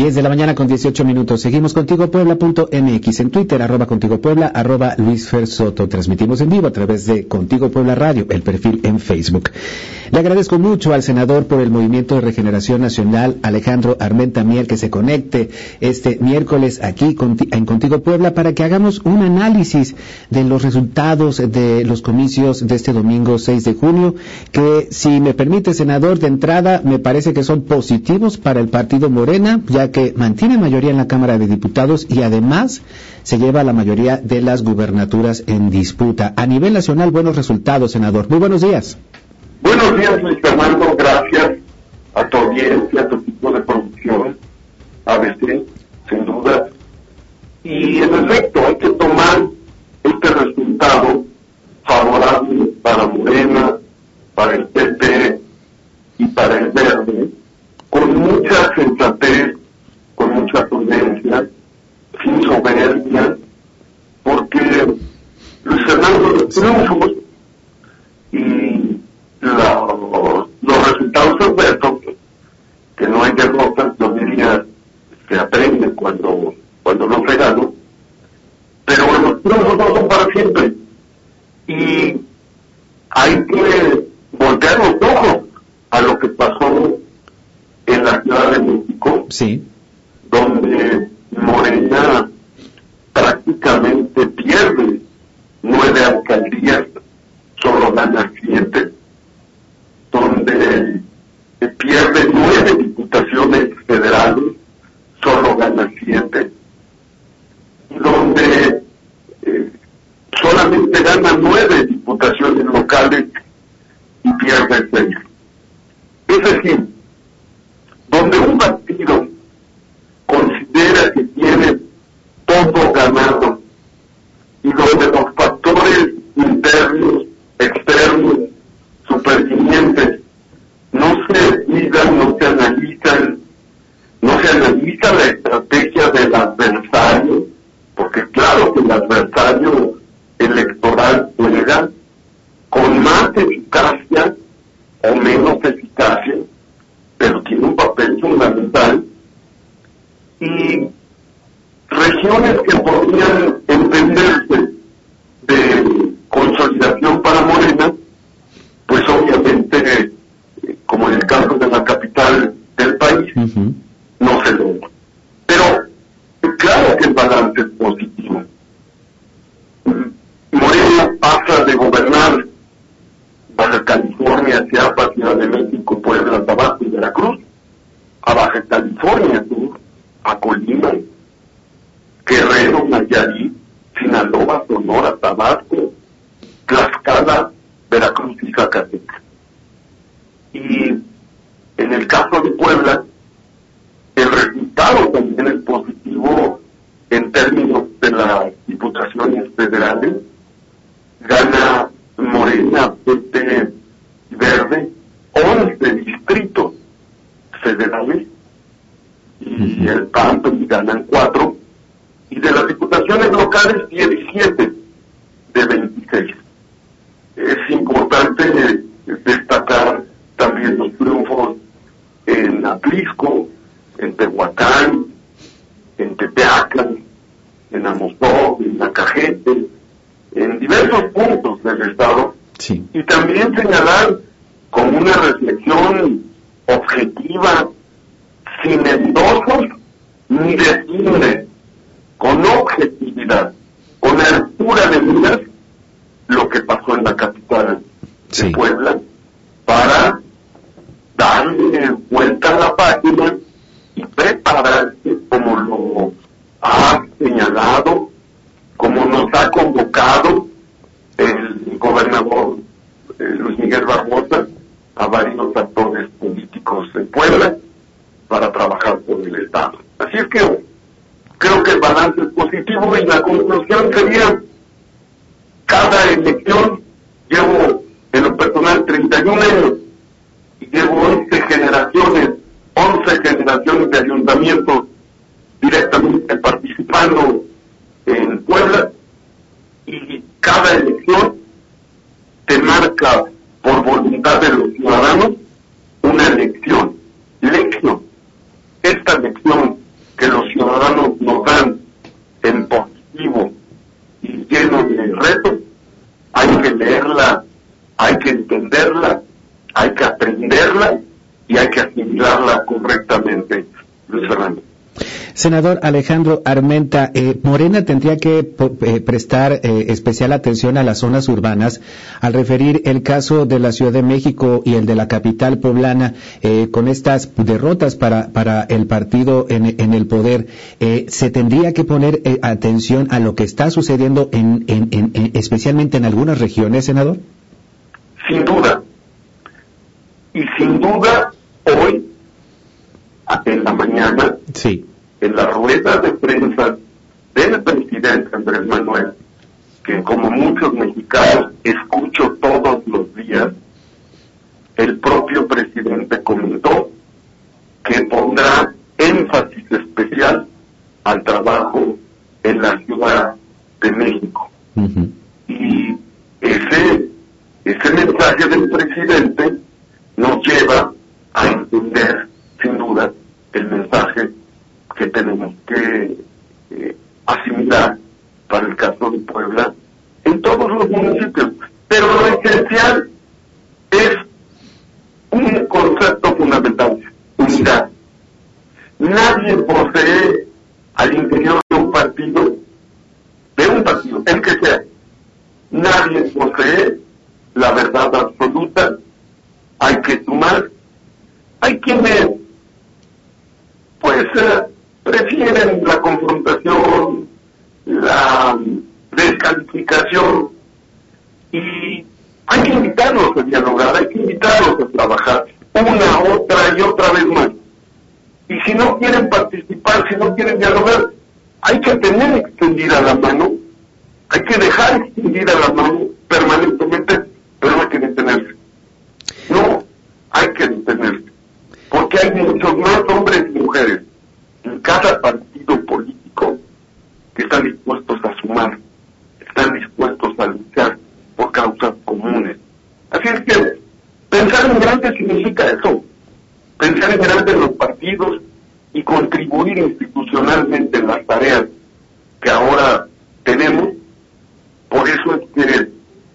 10 de la mañana con 18 minutos. Seguimos contigo Puebla.mx en Twitter, arroba contigo Puebla, arroba Luis Fer Soto. Transmitimos en vivo a través de Contigo Puebla Radio, el perfil en Facebook. Le agradezco mucho al senador por el Movimiento de Regeneración Nacional, Alejandro Armenta Miel, que se conecte este miércoles aquí en Contigo Puebla para que hagamos un análisis de los resultados de los comicios de este domingo 6 de junio, que si me permite, senador, de entrada me parece que son positivos para el partido Morena, ya que mantiene mayoría en la Cámara de Diputados y además se lleva la mayoría de las gubernaturas en disputa. A nivel nacional, buenos resultados, senador. Muy buenos días. Buenos días, Luis Fernando. Gracias a tu audiencia, a tu equipo de producción, ABC, sin duda. Y en efecto, hay que tomar este resultado favorable para Morena, para el PP y para el Verde, con mucha sensatez, no son para siempre. Y hay que voltear los ojos a lo que pasó en la Ciudad de México, Sí. donde Morena prácticamente pierde nueve alcaldías, solo gana siete, donde eh, pierde nueve diputaciones federales, solo gana siete, donde eh, solamente gana nueve diputaciones locales y pierde seis. Es decir, donde un partido considera que tiene todo ganado y donde los factores internos, externos, supervinientes no se miran, no se analizan, no se analiza la estrategia del adversario, porque claro que el adversario electoral juega con más eficacia o menos eficacia, pero tiene un papel fundamental Veracruz, a Baja California Sur, a Colima, Guerrero, Nayarit, Sinaloa, Sonora, Tabasco, Tlaxcala, Veracruz y Zacatecas. Y en el caso de Puebla, el resultado también es positivo en términos de las diputaciones federales. Gana Morena, PT Verde, 11 distritos federales y el PAN pues, ganan 4 y de las diputaciones locales 17 de 26. Es importante destacar también los triunfos en Atlisco, en Tehuacán, en Tepeacan, en Amozoc, en Nacajete, en diversos puntos del estado Sí. y también señalar con una reflexión objetiva, sin endosos ni deslinde, con objetividad, con altura de miras, lo que pasó en la capital Sí. de Puebla, para darle vuelta a la página y prepararse como lo ha señalado, como nos ha convocado el gobernador eh, Luis Miguel Barbosa a varios actores políticos en Puebla para trabajar por el Estado. Así es que creo que el balance es positivo y la conclusión sería de retos, hay que leerla, hay que entenderla, hay que aprenderla y hay que asimilarla Fernando. Senador Alejandro Armenta, eh, Morena tendría que eh, prestar eh, especial atención a las zonas urbanas al referir el caso de la Ciudad de México y el de la capital poblana con estas derrotas para, para el partido en, el poder. ¿Se tendría que poner atención a lo que está sucediendo en, especialmente en algunas regiones, senador? Sin duda. Y sin duda, hoy, en la mañana, sí en la rueda de prensa del presidente Andrés Manuel, que como muchos mexicanos escucho todos los días, el propio presidente comentó que pondrá énfasis especial al trabajo en la Ciudad de México. Y ese, ese mensaje del presidente nos lleva a entender, sin duda, el mensaje que tenemos que eh, asimilar para el caso de Puebla en todos los municipios. Pero lo esencial es un concepto fundamental, unidad. Nadie posee al interior de un partido, de un partido, el que sea, nadie posee la verdad absoluta, hay que sumar, hay quienes, pues, eh, prefieren la confrontación, la descalificación y hay que invitarlos a dialogar, hay que invitarlos a trabajar una, otra y otra vez más. Y si no quieren participar, si no quieren dialogar, hay que tener extendida la mano, hay que dejar extendida la mano permanentemente, pero hay que detenerse. No, hay que detenerse. Porque hay muchos más hombres y mujeres en cada partido político que están dispuestos a sumar, están dispuestos a luchar por causas comunes. Así es que pensar en grande significa eso, pensar en grande los partidos institucionalmente en las tareas que ahora tenemos. Por eso es que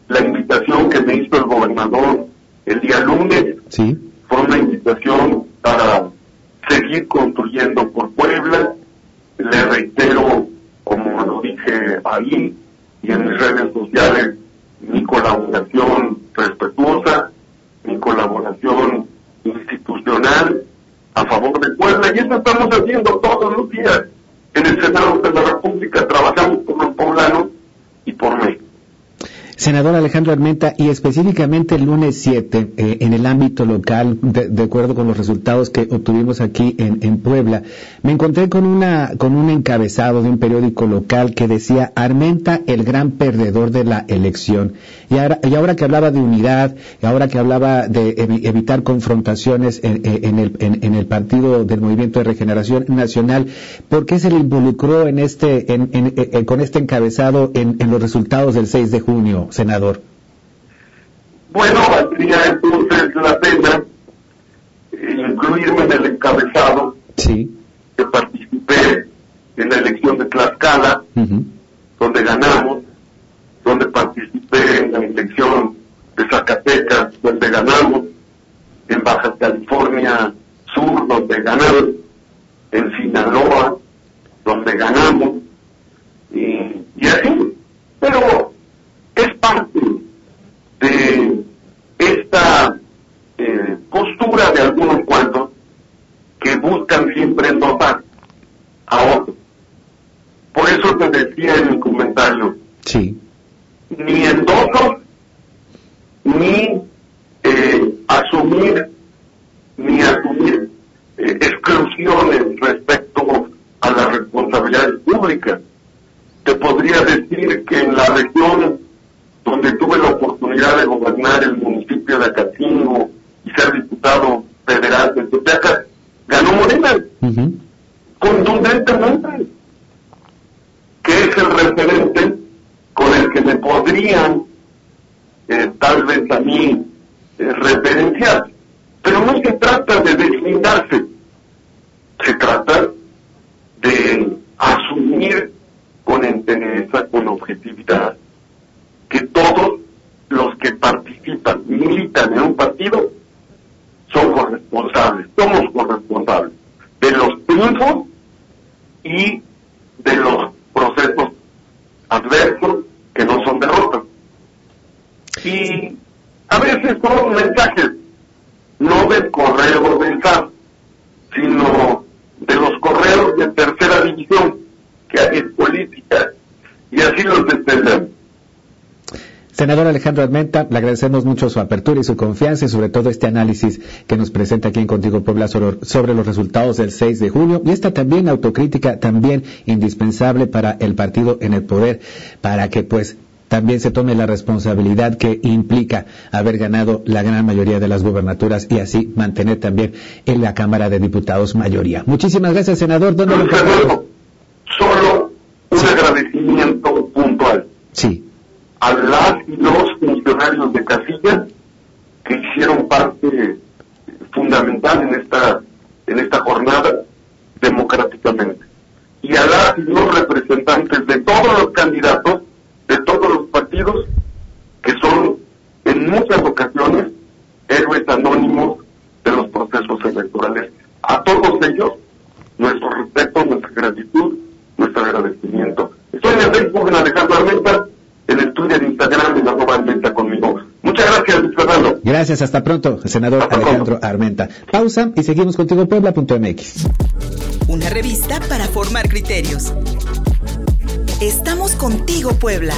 la invitación que me hizo el gobernador el día lunes fue una invitación para seguir construyendo por Puebla. Le reitero, como lo dije ahí y en mis redes sociales, mi colaboración respetuosa, mi colaboración institucional favor de Puebla. Y eso estamos haciendo todos los días. En el Senado de la República trabajamos por los poblanos. Senador Alejandro Armenta, y específicamente el lunes 7, eh, en el ámbito local, de, acuerdo con los resultados que obtuvimos aquí en, Puebla, me encontré con, una, con un encabezado de un periódico local que decía Armenta el gran perdedor de la elección. Y ahora, y ahora que hablaba de unidad, y ahora que hablaba de evitar confrontaciones en, el, en, el partido del Movimiento de Regeneración Nacional, ¿por qué se le involucró en este, en, con este encabezado en los resultados del 6 de junio? Senador? Bueno, valdría entonces la pena incluirme en el encabezado sí. que participé en la elección de Tlaxcala, donde ganamos, donde participé en la elección de Zacatecas, donde ganamos, en Baja California Sur, donde ganamos, en Sinaloa, donde ganamos, y, y así. Pero es parte de esta eh, postura de algunos cuantos que buscan siempre endosar a otros. Por eso te decía en mi comentario, sí. ni endosos, ni eh, asumir, ni asumir eh, exclusiones respecto a las responsabilidades públicas. Te podría decir que en la región donde tuve la oportunidad de gobernar el municipio de Acatingo y ser diputado federal de Tepeaca, ganó Morena, contundentemente, que es el referente con el que me podría podrían eh, tal vez a mí eh, referenciar. Pero no se trata de deslindarse, se trata de asumir con entereza, con objetividad, que todos los que participan, militan en un partido, son corresponsables, somos corresponsables de los triunfos y de los procesos adversos que no son derrotas. Y a veces son mensajes, no del correo del SAT, sino de los correos de tercera división, que hay política, y así los entendemos. Senador Alejandro Armenta, le agradecemos mucho su apertura y su confianza y sobre todo este análisis que nos presenta aquí en Contigo Puebla sobre, los resultados del 6 de junio y esta también autocrítica también indispensable para el partido en el poder para que pues también se tome la responsabilidad que implica haber ganado la gran mayoría de las gubernaturas y así mantener también en la Cámara de Diputados mayoría. Muchísimas gracias, senador. ¿Dónde lo Solo un agradecimiento puntual. Sí a las y los funcionarios de casilla que hicieron parte fundamental en esta en esta jornada democráticamente y a las y los representantes de todos los candidatos de todos los partidos que son en muchas ocasiones héroes anónimos de los procesos electorales a todos ellos nuestro respeto nuestra gratitud nuestro agradecimiento estoy en el Facebook en Alejandro Armenta en el Twitter, Instagram y la conmigo. Muchas gracias, Fernando. Gracias, hasta pronto, senador Alejandro Armenta. Pausa y seguimos contigo Puebla.mx. Una revista para formar criterios. Estamos contigo, Puebla.